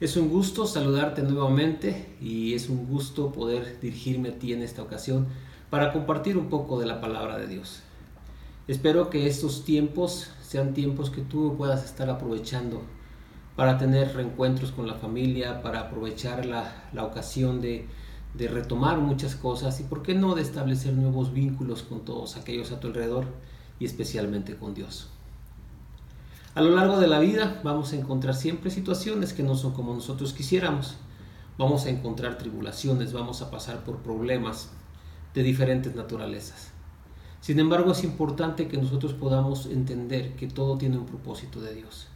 Es un gusto saludarte nuevamente y es un gusto poder dirigirme a ti en esta ocasión para compartir un poco de la palabra de Dios. Espero que estos tiempos sean tiempos que tú puedas estar aprovechando para tener reencuentros con la familia, para aprovechar la, la ocasión de, de retomar muchas cosas y por qué no de establecer nuevos vínculos con todos aquellos a tu alrededor y especialmente con Dios. A lo largo de la vida vamos a encontrar siempre situaciones que no son como nosotros quisiéramos. Vamos a encontrar tribulaciones, vamos a pasar por problemas de diferentes naturalezas. Sin embargo, es importante que nosotros podamos entender que todo tiene un propósito de Dios.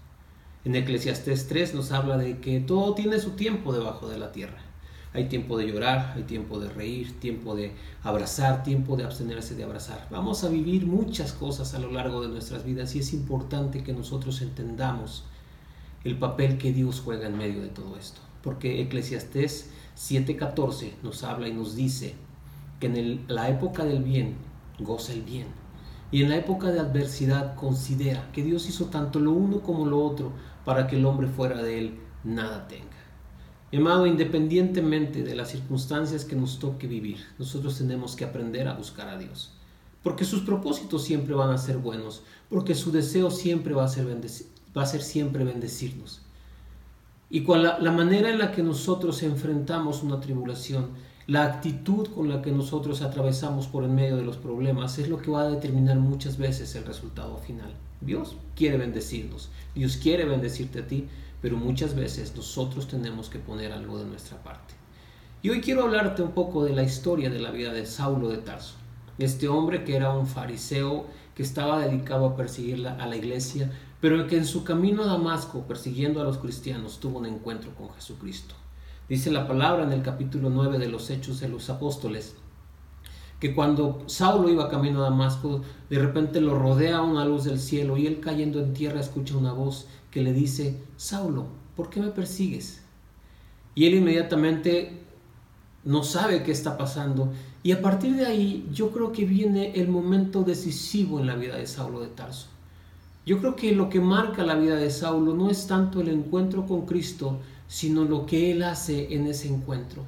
En Eclesiastés 3 nos habla de que todo tiene su tiempo debajo de la tierra. Hay tiempo de llorar, hay tiempo de reír, tiempo de abrazar, tiempo de abstenerse de abrazar. Vamos a vivir muchas cosas a lo largo de nuestras vidas y es importante que nosotros entendamos el papel que Dios juega en medio de todo esto. Porque Eclesiastés 7:14 nos habla y nos dice que en la época del bien goza el bien. Y en la época de adversidad considera que Dios hizo tanto lo uno como lo otro para que el hombre fuera de él nada tenga. Mi amado, independientemente de las circunstancias que nos toque vivir, nosotros tenemos que aprender a buscar a Dios. Porque sus propósitos siempre van a ser buenos, porque su deseo siempre va a ser, va a ser siempre bendecirnos. Y la, la manera en la que nosotros enfrentamos una tribulación, la actitud con la que nosotros atravesamos por en medio de los problemas es lo que va a determinar muchas veces el resultado final. Dios quiere bendecirnos, Dios quiere bendecirte a ti, pero muchas veces nosotros tenemos que poner algo de nuestra parte. Y hoy quiero hablarte un poco de la historia de la vida de Saulo de Tarso, este hombre que era un fariseo que estaba dedicado a perseguir a la iglesia, pero que en su camino a Damasco, persiguiendo a los cristianos, tuvo un encuentro con Jesucristo. Dice la palabra en el capítulo 9 de los Hechos de los Apóstoles, que cuando Saulo iba camino a Damasco, de repente lo rodea una luz del cielo y él cayendo en tierra escucha una voz que le dice, Saulo, ¿por qué me persigues? Y él inmediatamente no sabe qué está pasando. Y a partir de ahí yo creo que viene el momento decisivo en la vida de Saulo de Tarso. Yo creo que lo que marca la vida de Saulo no es tanto el encuentro con Cristo, sino lo que él hace en ese encuentro.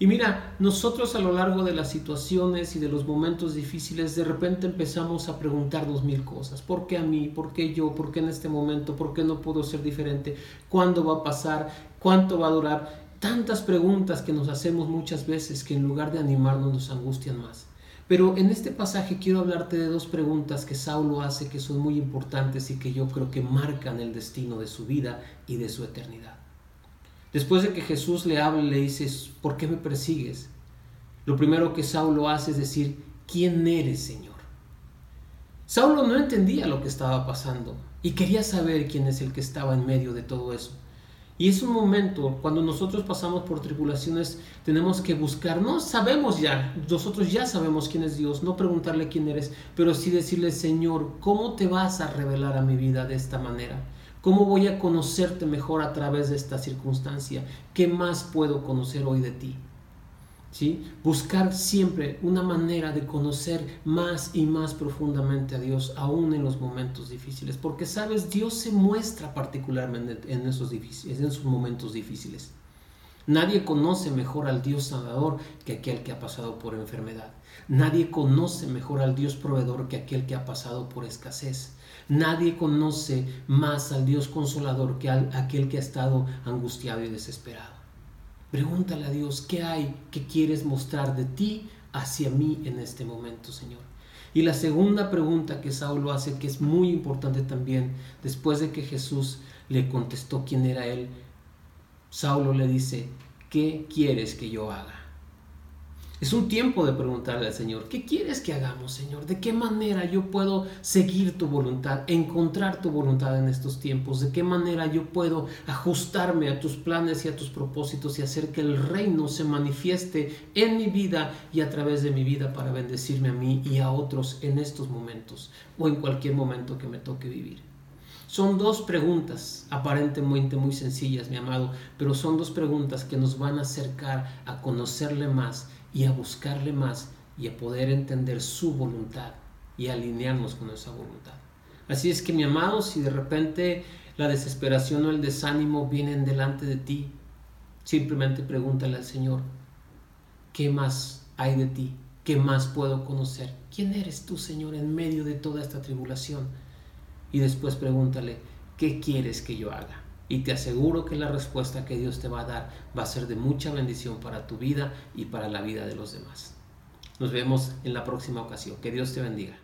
Y mira, nosotros a lo largo de las situaciones y de los momentos difíciles, de repente empezamos a preguntarnos mil cosas. ¿Por qué a mí? ¿Por qué yo? ¿Por qué en este momento? ¿Por qué no puedo ser diferente? ¿Cuándo va a pasar? ¿Cuánto va a durar? Tantas preguntas que nos hacemos muchas veces que en lugar de animarnos nos angustian más. Pero en este pasaje quiero hablarte de dos preguntas que Saulo hace que son muy importantes y que yo creo que marcan el destino de su vida y de su eternidad. Después de que Jesús le habla y le dice, ¿por qué me persigues? Lo primero que Saulo hace es decir, ¿quién eres, Señor? Saulo no entendía lo que estaba pasando y quería saber quién es el que estaba en medio de todo eso. Y es un momento, cuando nosotros pasamos por tribulaciones, tenemos que buscar, no sabemos ya, nosotros ya sabemos quién es Dios, no preguntarle quién eres, pero sí decirle, Señor, ¿cómo te vas a revelar a mi vida de esta manera? ¿Cómo voy a conocerte mejor a través de esta circunstancia? ¿Qué más puedo conocer hoy de ti? ¿Sí? Buscar siempre una manera de conocer más y más profundamente a Dios, aún en los momentos difíciles. Porque, sabes, Dios se muestra particularmente en esos, en esos momentos difíciles. Nadie conoce mejor al Dios sanador que aquel que ha pasado por enfermedad. Nadie conoce mejor al Dios proveedor que aquel que ha pasado por escasez. Nadie conoce más al Dios consolador que aquel que ha estado angustiado y desesperado. Pregúntale a Dios, ¿qué hay que quieres mostrar de ti hacia mí en este momento, Señor? Y la segunda pregunta que Saulo hace, que es muy importante también, después de que Jesús le contestó quién era él, Saulo le dice, ¿qué quieres que yo haga? Es un tiempo de preguntarle al Señor, ¿qué quieres que hagamos, Señor? ¿De qué manera yo puedo seguir tu voluntad, encontrar tu voluntad en estos tiempos? ¿De qué manera yo puedo ajustarme a tus planes y a tus propósitos y hacer que el reino se manifieste en mi vida y a través de mi vida para bendecirme a mí y a otros en estos momentos o en cualquier momento que me toque vivir? Son dos preguntas aparentemente muy sencillas, mi amado, pero son dos preguntas que nos van a acercar a conocerle más y a buscarle más y a poder entender su voluntad y alinearnos con esa voluntad. Así es que mi amado, si de repente la desesperación o el desánimo vienen delante de ti, simplemente pregúntale al Señor, ¿qué más hay de ti? ¿Qué más puedo conocer? ¿Quién eres tú, Señor, en medio de toda esta tribulación? Y después pregúntale, ¿qué quieres que yo haga? Y te aseguro que la respuesta que Dios te va a dar va a ser de mucha bendición para tu vida y para la vida de los demás. Nos vemos en la próxima ocasión. Que Dios te bendiga.